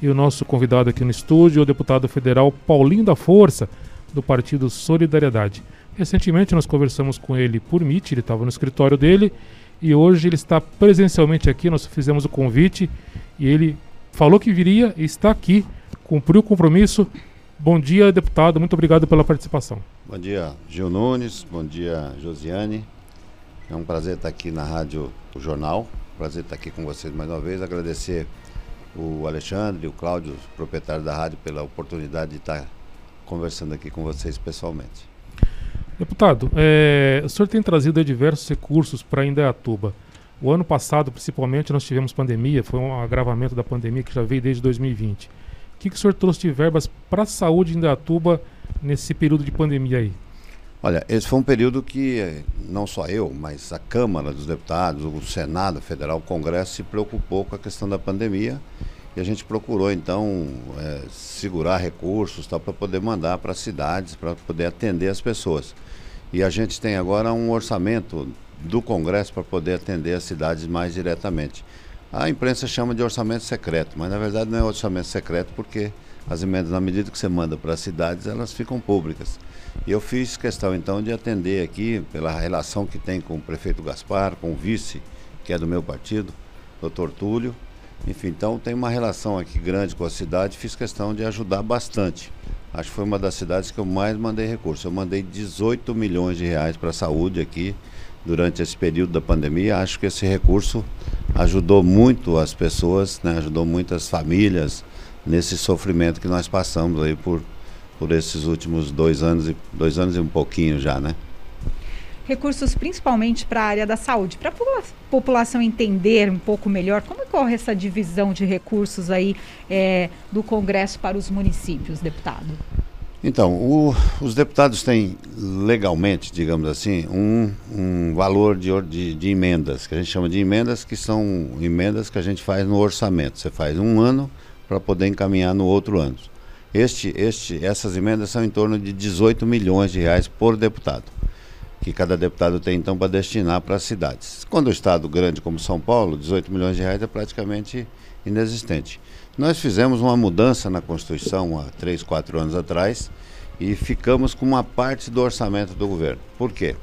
E o nosso convidado aqui no estúdio é o deputado federal Paulinho da Força, do Partido Solidariedade. Recentemente nós conversamos com ele por Meet, ele estava no escritório dele e hoje ele está presencialmente aqui. Nós fizemos o convite e ele falou que viria e está aqui, cumpriu o compromisso. Bom dia, deputado, muito obrigado pela participação. Bom dia, Gil Nunes, bom dia, Josiane. É um prazer estar aqui na Rádio o Jornal, prazer estar aqui com vocês mais uma vez. Agradecer o Alexandre o Cláudio, proprietário da rádio, pela oportunidade de estar conversando aqui com vocês pessoalmente. Deputado, é, o senhor tem trazido diversos recursos para Indaiatuba. O ano passado, principalmente, nós tivemos pandemia, foi um agravamento da pandemia que já veio desde 2020. O que, que o senhor trouxe de verbas para a saúde em Indaiatuba nesse período de pandemia aí? Olha, esse foi um período que não só eu, mas a Câmara dos Deputados, o Senado Federal, o Congresso se preocupou com a questão da pandemia e a gente procurou então é, segurar recursos para poder mandar para as cidades, para poder atender as pessoas. E a gente tem agora um orçamento do Congresso para poder atender as cidades mais diretamente. A imprensa chama de orçamento secreto, mas na verdade não é orçamento secreto porque as emendas, na medida que você manda para as cidades, elas ficam públicas. E eu fiz questão então de atender aqui, pela relação que tem com o prefeito Gaspar, com o vice, que é do meu partido, doutor Túlio. Enfim, então tem uma relação aqui grande com a cidade, fiz questão de ajudar bastante. Acho que foi uma das cidades que eu mais mandei recursos. Eu mandei 18 milhões de reais para a saúde aqui durante esse período da pandemia. Acho que esse recurso ajudou muito as pessoas, né? ajudou muitas famílias nesse sofrimento que nós passamos aí por, por esses últimos dois anos, e, dois anos e um pouquinho já, né? recursos principalmente para a área da saúde, para a população entender um pouco melhor como ocorre essa divisão de recursos aí é, do Congresso para os municípios, deputado. Então, o, os deputados têm legalmente, digamos assim, um, um valor de, de, de, emendas, que a gente chama de emendas, que são emendas que a gente faz no orçamento. Você faz um ano para poder encaminhar no outro ano. Este, este, essas emendas são em torno de 18 milhões de reais por deputado que cada deputado tem então para destinar para as cidades. Quando o estado grande como São Paulo, 18 milhões de reais é praticamente inexistente. Nós fizemos uma mudança na Constituição há três, quatro anos atrás e ficamos com uma parte do orçamento do governo. Por quê?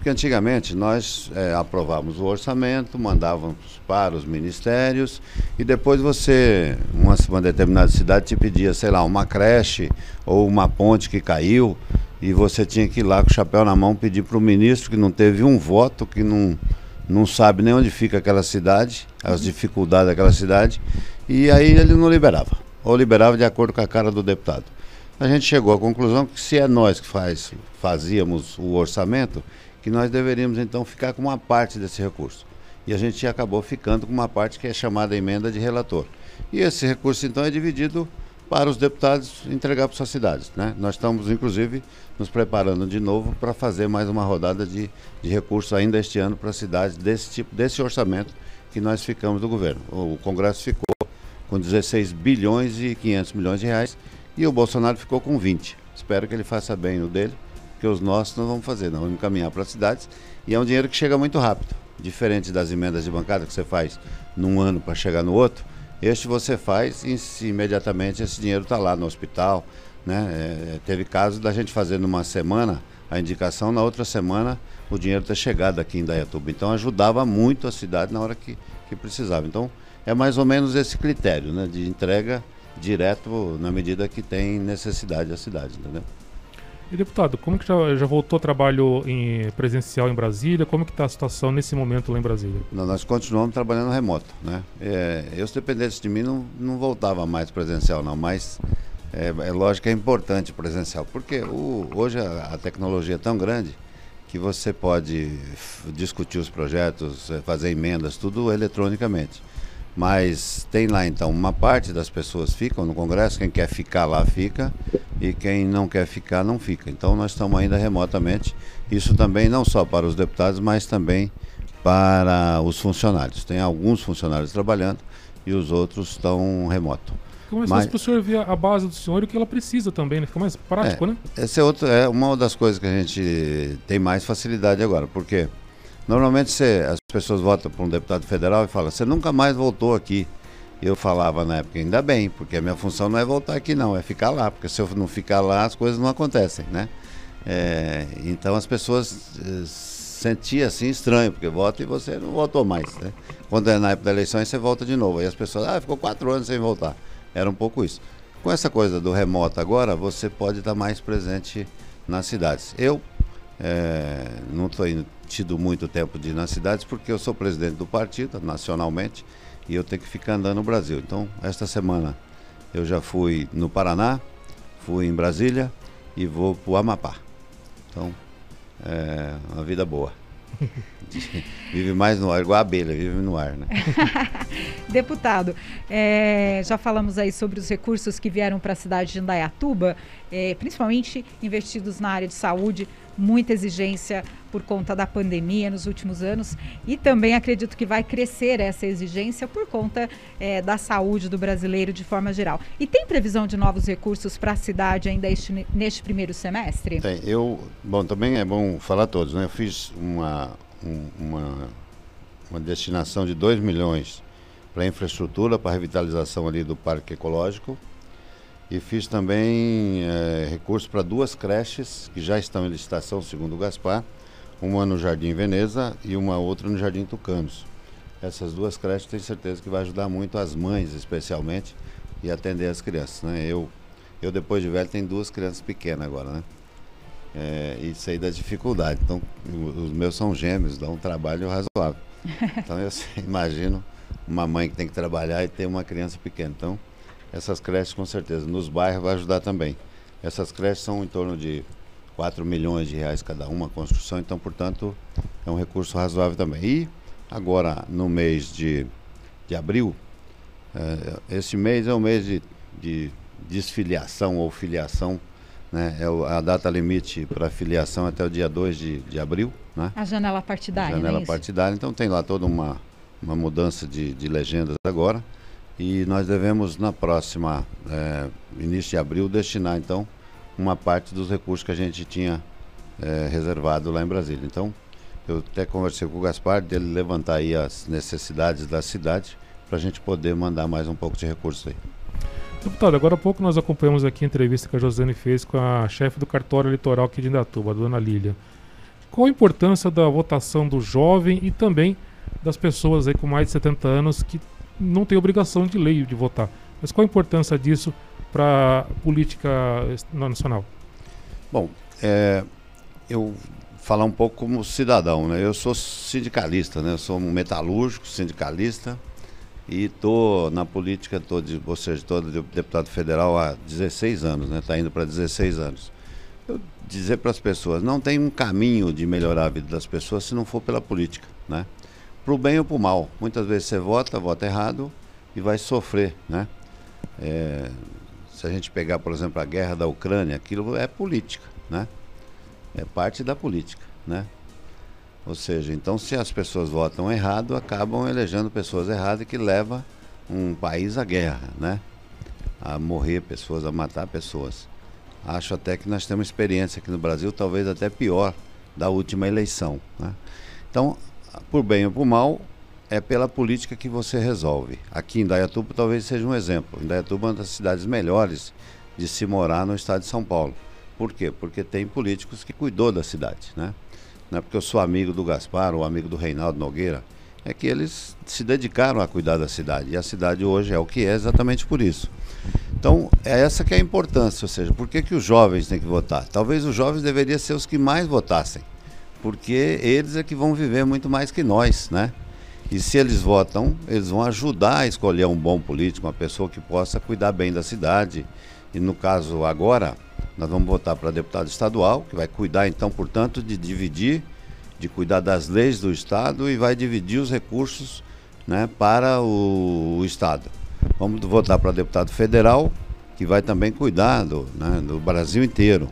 Porque antigamente nós é, aprovávamos o orçamento, mandávamos para os ministérios e depois você, uma, uma determinada cidade te pedia, sei lá, uma creche ou uma ponte que caiu e você tinha que ir lá com o chapéu na mão pedir para o ministro que não teve um voto, que não, não sabe nem onde fica aquela cidade, as dificuldades daquela cidade, e aí ele não liberava, ou liberava de acordo com a cara do deputado. A gente chegou à conclusão que se é nós que faz, fazíamos o orçamento, que nós deveríamos então ficar com uma parte desse recurso. E a gente acabou ficando com uma parte que é chamada emenda de relator. E esse recurso então é dividido para os deputados entregar para suas cidades. Né? Nós estamos, inclusive, nos preparando de novo para fazer mais uma rodada de, de recursos ainda este ano para cidades desse tipo, desse orçamento que nós ficamos do governo. O, Congresso ficou com 16 bilhões e 500 milhões de reais e o Bolsonaro ficou com 20. Espero que ele faça bem o dele, porque os nossos não vamos fazer, não vamos encaminhar para as cidades e é um dinheiro que chega muito rápido, diferente das emendas de bancada que você faz num ano para chegar no outro este você faz e imediatamente esse dinheiro está lá no hospital. Né? É, teve casos da gente fazer numa semana a indicação, na outra semana o dinheiro ter chegado aqui em Dayatuba. Então ajudava muito a cidade na hora que, que precisava. Então é mais ou menos esse critério né? de entrega direto na medida que tem necessidade a cidade. Entendeu? E deputado, como que já, já voltou trabalho em, presencial em Brasília? Como que está a situação nesse momento lá em Brasília? Não, nós continuamos trabalhando remoto, né? É, eu se dependesse de mim não, não voltava mais presencial não, mas é, é lógico que é importante presencial, porque o, hoje a, a tecnologia é tão grande que você pode discutir os projetos, é, fazer emendas, tudo eletronicamente. Mas tem lá então, uma parte das pessoas ficam no Congresso, quem quer ficar lá fica, e quem não quer ficar não fica. Então nós estamos ainda remotamente. Isso também não só para os deputados, mas também para os funcionários. Tem alguns funcionários trabalhando e os outros estão remoto. Fica mais mas, para o senhor ver a base do senhor e o que ela precisa também, né? Fica mais prático, é, né? Essa é, outra, é uma das coisas que a gente tem mais facilidade agora, porque Normalmente você, as pessoas votam para um deputado federal e falam, você nunca mais voltou aqui. Eu falava na época, ainda bem, porque a minha função não é voltar aqui não, é ficar lá, porque se eu não ficar lá as coisas não acontecem, né? É, então as pessoas é, sentiam assim estranho, porque vota e você não votou mais, né? Quando é na época da eleição, aí você volta de novo. Aí as pessoas, ah, ficou quatro anos sem voltar. Era um pouco isso. Com essa coisa do remoto agora, você pode estar mais presente nas cidades. Eu é, não tenho tido muito tempo de ir nas cidades porque eu sou presidente do partido nacionalmente e eu tenho que ficar andando no Brasil. Então, esta semana eu já fui no Paraná, fui em Brasília e vou para o Amapá. Então, é uma vida boa. vive mais no ar, igual a abelha, vive no ar, né? Deputado, é, já falamos aí sobre os recursos que vieram para a cidade de Indaiatuba, é, principalmente investidos na área de saúde, muita exigência por conta da pandemia nos últimos anos e também acredito que vai crescer essa exigência por conta é, da saúde do brasileiro de forma geral. E tem previsão de novos recursos para a cidade ainda este, neste primeiro semestre? Tem. Eu, bom, também é bom falar todos, né? Eu fiz uma, um, uma, uma destinação de 2 milhões para infraestrutura, para revitalização ali do Parque Ecológico, e fiz também é, recurso para duas creches que já estão em licitação, segundo o Gaspar, uma no Jardim Veneza e uma outra no Jardim Tucanos. Essas duas creches tenho certeza que vai ajudar muito as mães, especialmente, e atender as crianças. Né? Eu, eu, depois de velho, tenho duas crianças pequenas agora, né? É, e sei da dificuldade. Então, os meus são gêmeos, dá um trabalho razoável. Então, eu imagino uma mãe que tem que trabalhar e ter uma criança pequena. Então, essas creches, com certeza, nos bairros vai ajudar também. Essas creches são em torno de 4 milhões de reais cada uma construção, então, portanto, é um recurso razoável também. E agora, no mês de, de abril, é, esse mês é o mês de, de desfiliação ou filiação, né? é a data limite para filiação até o dia 2 de, de abril. Né? A janela partidária. A janela é partidária, então tem lá toda uma, uma mudança de, de legendas agora. E nós devemos, na próxima, é, início de abril, destinar, então, uma parte dos recursos que a gente tinha é, reservado lá em Brasília. Então, eu até conversei com o Gaspar dele levantar aí as necessidades da cidade para a gente poder mandar mais um pouco de recursos aí. Deputado, agora há pouco nós acompanhamos aqui a entrevista que a Josiane fez com a chefe do cartório eleitoral aqui de Indatuba, a dona Lília. Qual a importância da votação do jovem e também das pessoas aí com mais de 70 anos que não tem obrigação de lei de votar. Mas qual a importância disso para a política nacional? Bom, é, eu falar um pouco como cidadão, né? Eu sou sindicalista, né? Eu sou um metalúrgico, sindicalista e estou na política, tô de, ou seja, estou deputado federal há 16 anos, né? Está indo para 16 anos. Eu dizer para as pessoas, não tem um caminho de melhorar a vida das pessoas se não for pela política, né? Para o bem ou para o mal. Muitas vezes você vota, vota errado e vai sofrer, né? É, se a gente pegar, por exemplo, a guerra da Ucrânia, aquilo é política, né? É parte da política, né? Ou seja, então se as pessoas votam errado, acabam elegendo pessoas erradas que leva um país à guerra, né? A morrer pessoas, a matar pessoas. Acho até que nós temos experiência aqui no Brasil, talvez até pior da última eleição, né? Então, por bem ou por mal, é pela política que você resolve. Aqui em Dayatuba talvez seja um exemplo. Dayatuba é uma das cidades melhores de se morar no estado de São Paulo. Por quê? Porque tem políticos que cuidou da cidade, né? Não é porque eu sou amigo do Gaspar ou amigo do Reinaldo Nogueira, é que eles se dedicaram a cuidar da cidade. E a cidade hoje é o que é exatamente por isso. Então, é essa que é a importância, ou seja, por que, que os jovens têm que votar? Talvez os jovens deveriam ser os que mais votassem porque eles é que vão viver muito mais que nós, né? E se eles votam, eles vão ajudar a escolher um bom político, uma pessoa que possa cuidar bem da cidade. E no caso agora, nós vamos votar para deputado estadual, que vai cuidar então, portanto, de dividir, de cuidar das leis do estado e vai dividir os recursos, né, para o, o estado. Vamos votar para deputado federal, que vai também cuidar do, né, do Brasil inteiro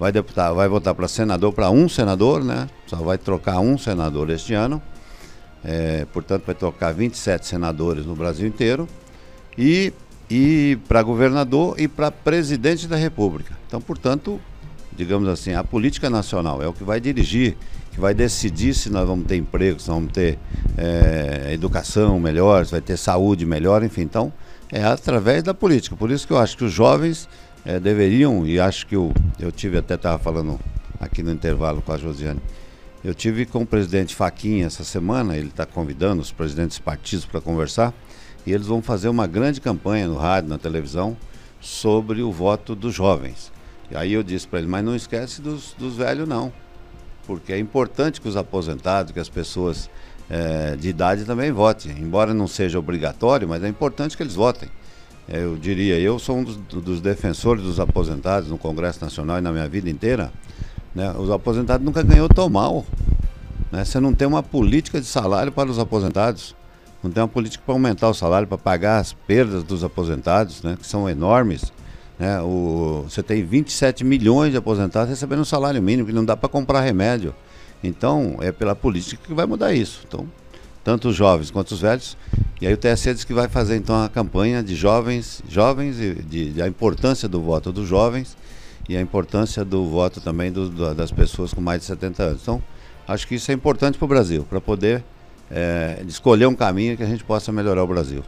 vai deputar, vai votar para senador, para um senador, né? Só vai trocar um senador este ano. É, portanto, vai trocar 27 senadores no Brasil inteiro. E, e para governador e para presidente da República. Então, portanto, digamos assim, a política nacional, é o que vai dirigir, que vai decidir se nós vamos ter emprego, se nós vamos ter é, educação melhor, se vai ter saúde melhor, enfim. Então, é através da política. Por isso que eu acho que os jovens é, deveriam, e acho que eu, eu tive até estava falando aqui no intervalo com a Josiane, eu tive com o presidente Faquinha essa semana, ele está convidando os presidentes partidos para conversar, e eles vão fazer uma grande campanha no rádio, na televisão, sobre o voto dos jovens. E aí eu disse para ele, mas não esquece dos, dos velhos não, porque é importante que os aposentados, que as pessoas é, de idade também votem, embora não seja obrigatório, mas é importante que eles votem. Eu diria, eu sou um dos, dos defensores dos aposentados no Congresso Nacional e na minha vida inteira, né? Os aposentados nunca ganhou tão mal. Né? Você não tem uma política de salário para os aposentados. Não tem uma política para aumentar o salário, para pagar as perdas dos aposentados, né? que são enormes. Né? O, você tem 27 milhões de aposentados recebendo um salário mínimo, que não dá para comprar remédio. Então, é pela política que vai mudar isso. Então, tanto os jovens quanto os velhos. E aí o TSE diz que vai fazer então a campanha de jovens, jovens e de, de a importância do voto dos jovens e a importância do voto também do, do, das pessoas com mais de 70 anos. Então, acho que isso é importante para o Brasil, para poder é, escolher um caminho que a gente possa melhorar o Brasil.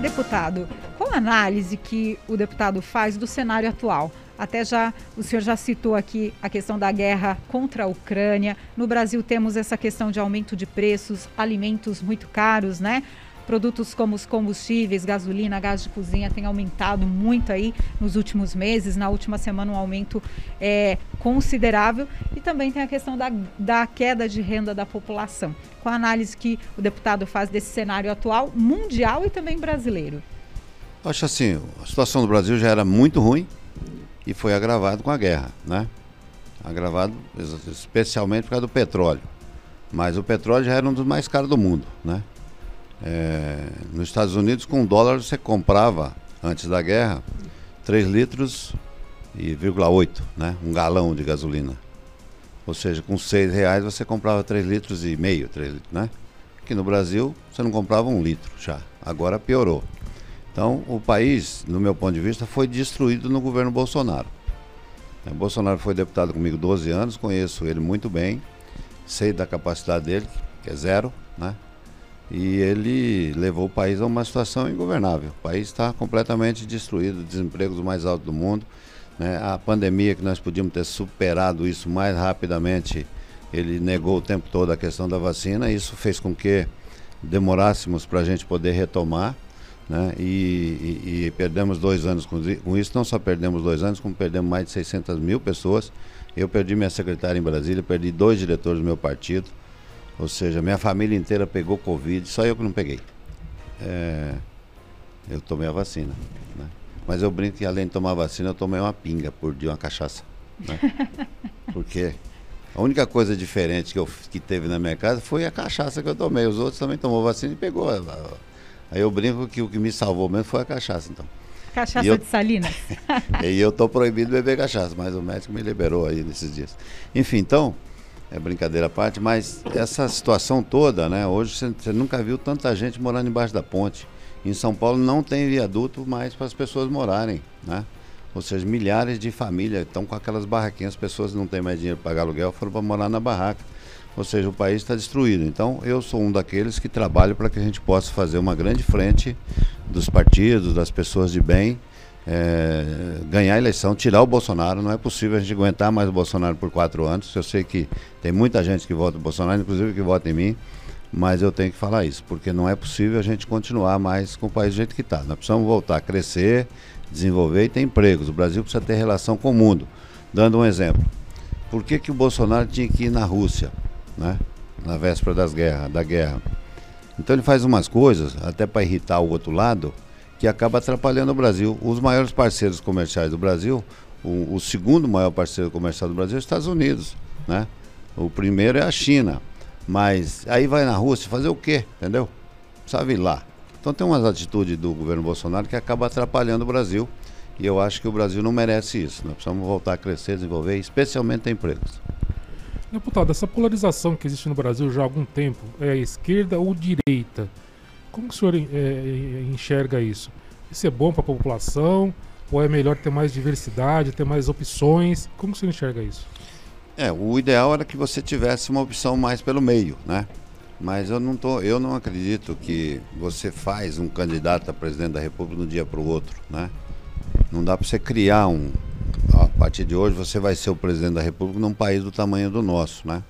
Deputado, qual a análise que o deputado faz do cenário atual? Até já o senhor já citou aqui a questão da guerra contra a Ucrânia. No Brasil temos essa questão de aumento de preços, alimentos muito caros, né? Produtos como os combustíveis, gasolina, gás de cozinha têm aumentado muito aí nos últimos meses. Na última semana, um aumento é, considerável. E também tem a questão da, da queda de renda da população. Com a análise que o deputado faz desse cenário atual, mundial e também brasileiro? Acho assim, a situação do Brasil já era muito ruim e foi agravado com a guerra, né? Agravado especialmente por causa do petróleo. Mas o petróleo já era um dos mais caros do mundo, né? É, nos Estados Unidos, com um dólar, você comprava, antes da guerra, 3 litros e 8, né? Um galão de gasolina. Ou seja, com 6 reais você comprava 3 litros e meio, 3 litros, né? Aqui no Brasil, você não comprava um litro já. Agora piorou. Então, o país, no meu ponto de vista, foi destruído no governo Bolsonaro. O Bolsonaro foi deputado comigo 12 anos, conheço ele muito bem, sei da capacidade dele, que é zero, né? e ele levou o país a uma situação ingovernável. O país está completamente destruído, desemprego dos mais altos do mundo. Né? A pandemia, que nós podíamos ter superado isso mais rapidamente, ele negou o tempo todo a questão da vacina. Isso fez com que demorássemos para a gente poder retomar. Né? E, e, e, perdemos dois anos com, com, isso. Não só perdemos dois anos, como perdemos mais de 600 mil pessoas. Eu perdi minha secretária em Brasília, perdi dois diretores do meu partido. Ou seja, minha família inteira pegou Covid, só eu que não peguei. É, eu tomei a vacina. Né? Mas eu brinco que além de tomar a vacina, eu tomei uma pinga por dia, uma cachaça. Né? Porque a única coisa diferente que, eu, que teve na minha casa foi a cachaça que eu tomei. Os outros também tomou vacina e pegou. Aí eu brinco que o que me salvou mesmo foi a cachaça, então. Cachaça eu, de salina. e eu tô proibido de beber cachaça, mas o médico me liberou aí nesses dias. Enfim, então, é brincadeira à parte, mas essa situação toda, né? Hoje você nunca viu tanta gente morando embaixo da ponte. Em São Paulo não tem viaduto mais para as pessoas morarem, né? Ou seja, milhares de famílias estão com aquelas barraquinhas, as pessoas não têm mais dinheiro para pagar aluguel, foram para morar na barraca. Ou seja, o país está destruído. Então, eu sou um daqueles que trabalho para que a gente possa fazer uma grande frente dos partidos, das pessoas de bem, é, ganhar a eleição, tirar o Bolsonaro. Não é possível a gente aguentar mais o Bolsonaro por quatro anos. Eu sei que tem muita gente que vota no Bolsonaro, inclusive que vota em mim, mas eu tenho que falar isso, porque não é possível a gente continuar mais com o país do jeito que está. Nós precisamos voltar a crescer, desenvolver e ter empregos. O Brasil precisa ter relação com o mundo. Dando um exemplo. Por que, que o Bolsonaro tinha que ir na Rússia, né? na véspera das guerra, da guerra? Então ele faz umas coisas, até para irritar o outro lado, que acaba atrapalhando o Brasil. Os maiores parceiros comerciais do Brasil, o, o segundo maior parceiro comercial do Brasil é os Estados Unidos, né? O primeiro é a China. Mas aí vai na Rússia fazer o quê? Entendeu? Sabe lá. Então tem umas atitudes do governo Bolsonaro que acaba atrapalhando o Brasil. E eu acho que o Brasil não merece isso. Nós precisamos voltar a crescer, desenvolver, especialmente empregos. Deputado, essa polarização que existe no Brasil já há algum tempo, é esquerda ou direita? Como o senhor é, enxerga isso? Isso é bom para a população? Ou é melhor ter mais diversidade, ter mais opções? Como você enxerga isso? É, o ideal era que você tivesse uma opção mais pelo meio, né? Mas eu não tô, eu não acredito que você faz um candidato a presidente da República de um dia para o outro, né? Não dá para você criar um. A partir de hoje você vai ser o presidente da República num país do tamanho do nosso, né?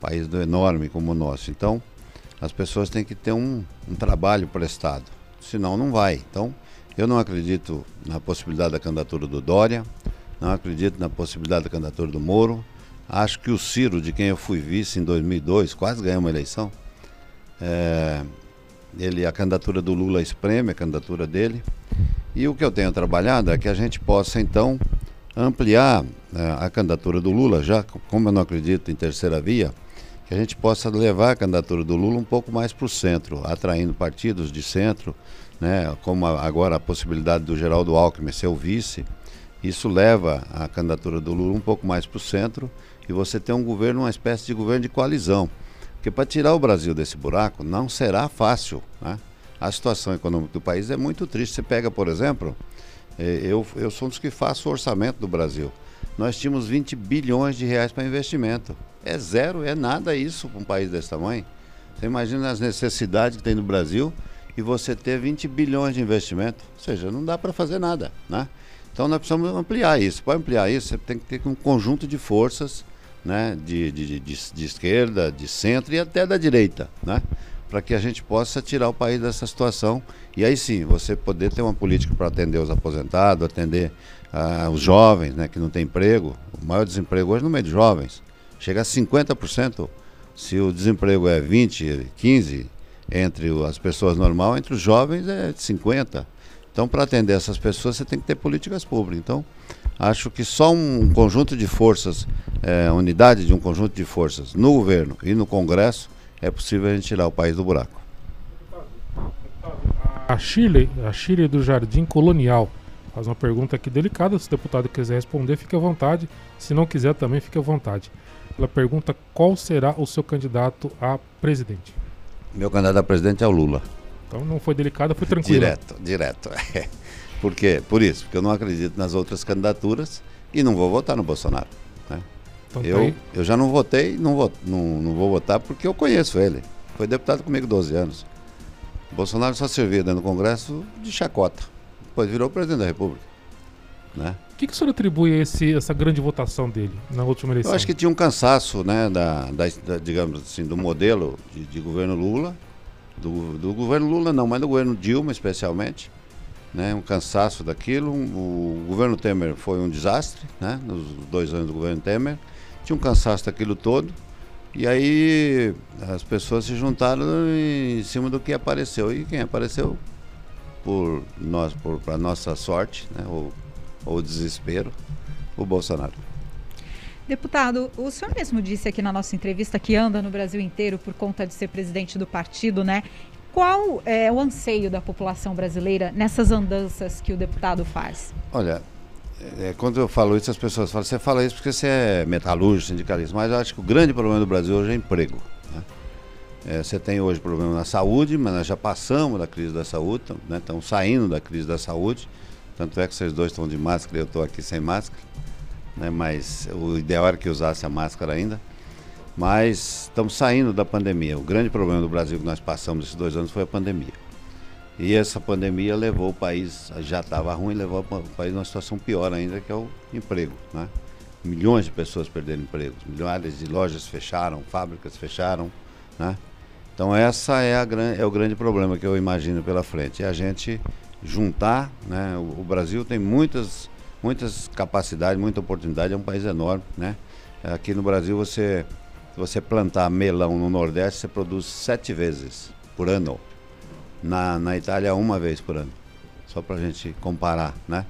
País do enorme como o nosso. Então, as pessoas têm que ter um, um trabalho prestado. Senão não vai. Então, eu não acredito na possibilidade da candidatura do Dória, não acredito na possibilidade da candidatura do Moro. Acho que o Ciro, de quem eu fui vice em 2002, quase ganhou uma eleição. É, ele, a candidatura do Lula espreme a candidatura dele. E o que eu tenho trabalhado é que a gente possa, então, ampliar é, a candidatura do Lula, já como eu não acredito em terceira via, que a gente possa levar a candidatura do Lula um pouco mais para o centro, atraindo partidos de centro, né, como agora a possibilidade do Geraldo Alckmin ser o vice. Isso leva a candidatura do Lula um pouco mais para o centro e você tem um governo, uma espécie de governo de coalizão. Porque para tirar o Brasil desse buraco não será fácil. Né? A situação econômica do país é muito triste. Você pega, por exemplo, eu, eu sou um dos que faço o orçamento do Brasil. Nós tínhamos 20 bilhões de reais para investimento. É zero, é nada isso para um país desse tamanho. Você imagina as necessidades que tem no Brasil e você ter 20 bilhões de investimento. Ou seja, não dá para fazer nada. Né? Então nós precisamos ampliar isso. Para ampliar isso, você tem que ter um conjunto de forças né, de, de, de, de esquerda, de centro e até da direita, né, para que a gente possa tirar o país dessa situação. E aí sim, você poder ter uma política para atender os aposentados, atender uh, os jovens né, que não têm emprego. O maior desemprego hoje no meio de jovens chega a 50%. Se o desemprego é 20, 15 entre as pessoas normal, entre os jovens é 50. Então, para atender essas pessoas, você tem que ter políticas públicas. Então, acho que só um conjunto de forças, é, unidade de um conjunto de forças no governo e no Congresso, é possível a gente tirar o país do buraco. A Chile, a Chile do Jardim Colonial, faz uma pergunta aqui delicada. Se o deputado quiser responder, fique à vontade. Se não quiser, também fique à vontade. Ela pergunta qual será o seu candidato a presidente. Meu candidato a presidente é o Lula. Então não foi delicado, foi tranquilo. Direto, direto. Por quê? Por isso, porque eu não acredito nas outras candidaturas e não vou votar no Bolsonaro. Né? Então, tá eu, eu já não votei, não vou, não, não vou votar porque eu conheço ele. Foi deputado comigo 12 anos. Bolsonaro só servia dentro do Congresso de chacota. Depois virou presidente da República. Né? O que, que o senhor atribui a esse, essa grande votação dele na última eleição? Eu acho que tinha um cansaço, né, da, da, da digamos assim, do modelo de, de governo Lula, do, do, governo Lula não, mas do governo Dilma especialmente, né, um cansaço daquilo. O governo Temer foi um desastre, né, nos dois anos do governo Temer. Tinha um cansaço daquilo todo. E aí as pessoas se juntaram em cima do que apareceu. E quem apareceu, por nós, por para nossa sorte, né, ou, ou desespero, o Bolsonaro. Deputado, o senhor mesmo disse aqui na nossa entrevista que anda no Brasil inteiro por conta de ser presidente do partido, né? Qual é o anseio da população brasileira nessas andanças que o deputado faz? Olha, é, quando eu falo isso, as pessoas falam, você fala isso porque você é metalúrgico, sindicalista, mas eu acho que o grande problema do Brasil hoje é emprego. Né? É, você tem hoje problema na saúde, mas nós já passamos da crise da saúde, né? estamos saindo da crise da saúde, tanto é que vocês dois estão de máscara eu estou aqui sem máscara, né? mas o ideal era que usasse a máscara ainda. Mas estamos saindo da pandemia. O grande problema do Brasil que nós passamos esses dois anos foi a pandemia. E essa pandemia levou o país, já estava ruim, levou o país numa situação pior ainda, que é o emprego. Né? Milhões de pessoas perderam empregos, milhares de lojas fecharam, fábricas fecharam. Né? Então essa é, a, é o grande problema que eu imagino pela frente. É a gente juntar, né? o, o Brasil tem muitas, muitas capacidades, muita oportunidade, é um país enorme. Né? Aqui no Brasil você você plantar melão no Nordeste, você produz sete vezes por ano. Na, na Itália, uma vez por ano. Só para a gente comparar, né?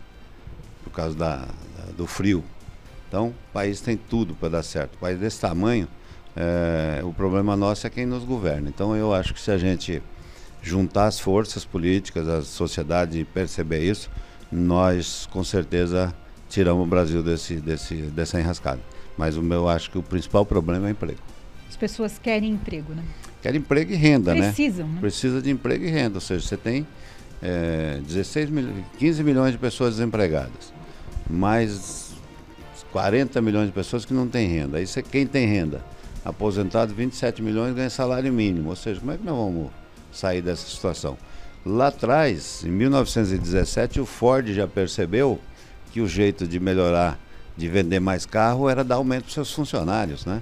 Por causa da, da, do frio. Então, o país tem tudo para dar certo. O país desse tamanho, é, o problema nosso é quem nos governa. Então, eu acho que se a gente juntar as forças políticas, a sociedade perceber isso, nós com certeza tiramos o Brasil desse, desse, dessa enrascada. Mas o meu acho que o principal problema é emprego. As pessoas querem emprego, né? Querem emprego e renda, Precisam, né? né? Precisa de emprego e renda. Ou seja, você tem é, 16 mil, 15 milhões de pessoas desempregadas, mais 40 milhões de pessoas que não têm renda. Aí você, quem tem renda? Aposentado, 27 milhões ganha salário mínimo. Ou seja, como é que nós vamos sair dessa situação? Lá atrás, em 1917, o Ford já percebeu que o jeito de melhorar, de vender mais carro, era dar aumento para seus funcionários, né?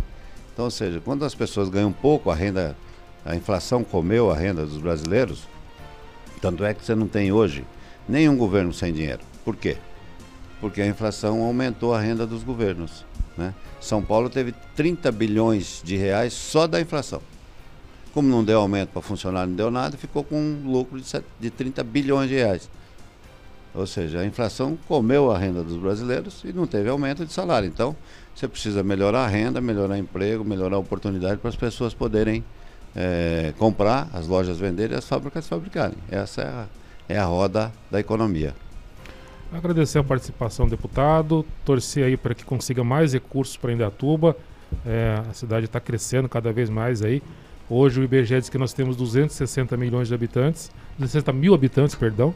Então, ou seja, quando as pessoas ganham pouco, a renda, a inflação comeu a renda dos brasileiros, tanto é que você não tem hoje nenhum governo sem dinheiro. Por quê? Porque a inflação aumentou a renda dos governos. Né? São Paulo teve 30 bilhões de reais só da inflação. Como não deu aumento para funcionário, não deu nada, ficou com um lucro de, de 30 bilhões de reais. Ou seja, a inflação comeu a renda dos brasileiros e não teve aumento de salário. Então, você precisa melhorar a renda, melhorar o emprego, melhorar a oportunidade para as pessoas poderem é, comprar, as lojas venderem as fábricas fabricarem. Essa é a, é a roda da economia. Agradecer a participação do deputado, torcer aí para que consiga mais recursos para Indatuba. É, a cidade está crescendo cada vez mais aí. Hoje o IBGE diz que nós temos 260 milhões de habitantes, 260 mil habitantes, perdão,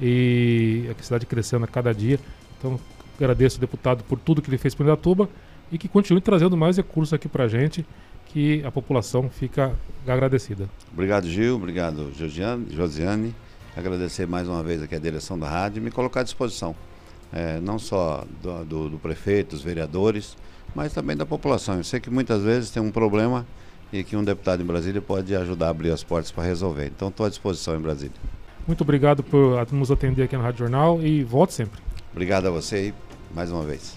e a cidade crescendo a cada dia. Então agradeço o deputado por tudo que ele fez para Indatuba e que continue trazendo mais recursos aqui para a gente, que a população fica agradecida. Obrigado, Gil. Obrigado, Josiane. Josiane. Agradecer mais uma vez aqui a direção da rádio e me colocar à disposição, é, não só do, do, do prefeito, dos vereadores, mas também da população. Eu sei que muitas vezes tem um problema e que um deputado em Brasília pode ajudar a abrir as portas para resolver. Então estou à disposição em Brasília. Muito obrigado por nos atender aqui no Rádio Jornal e volte sempre. Obrigado a você mais uma vez.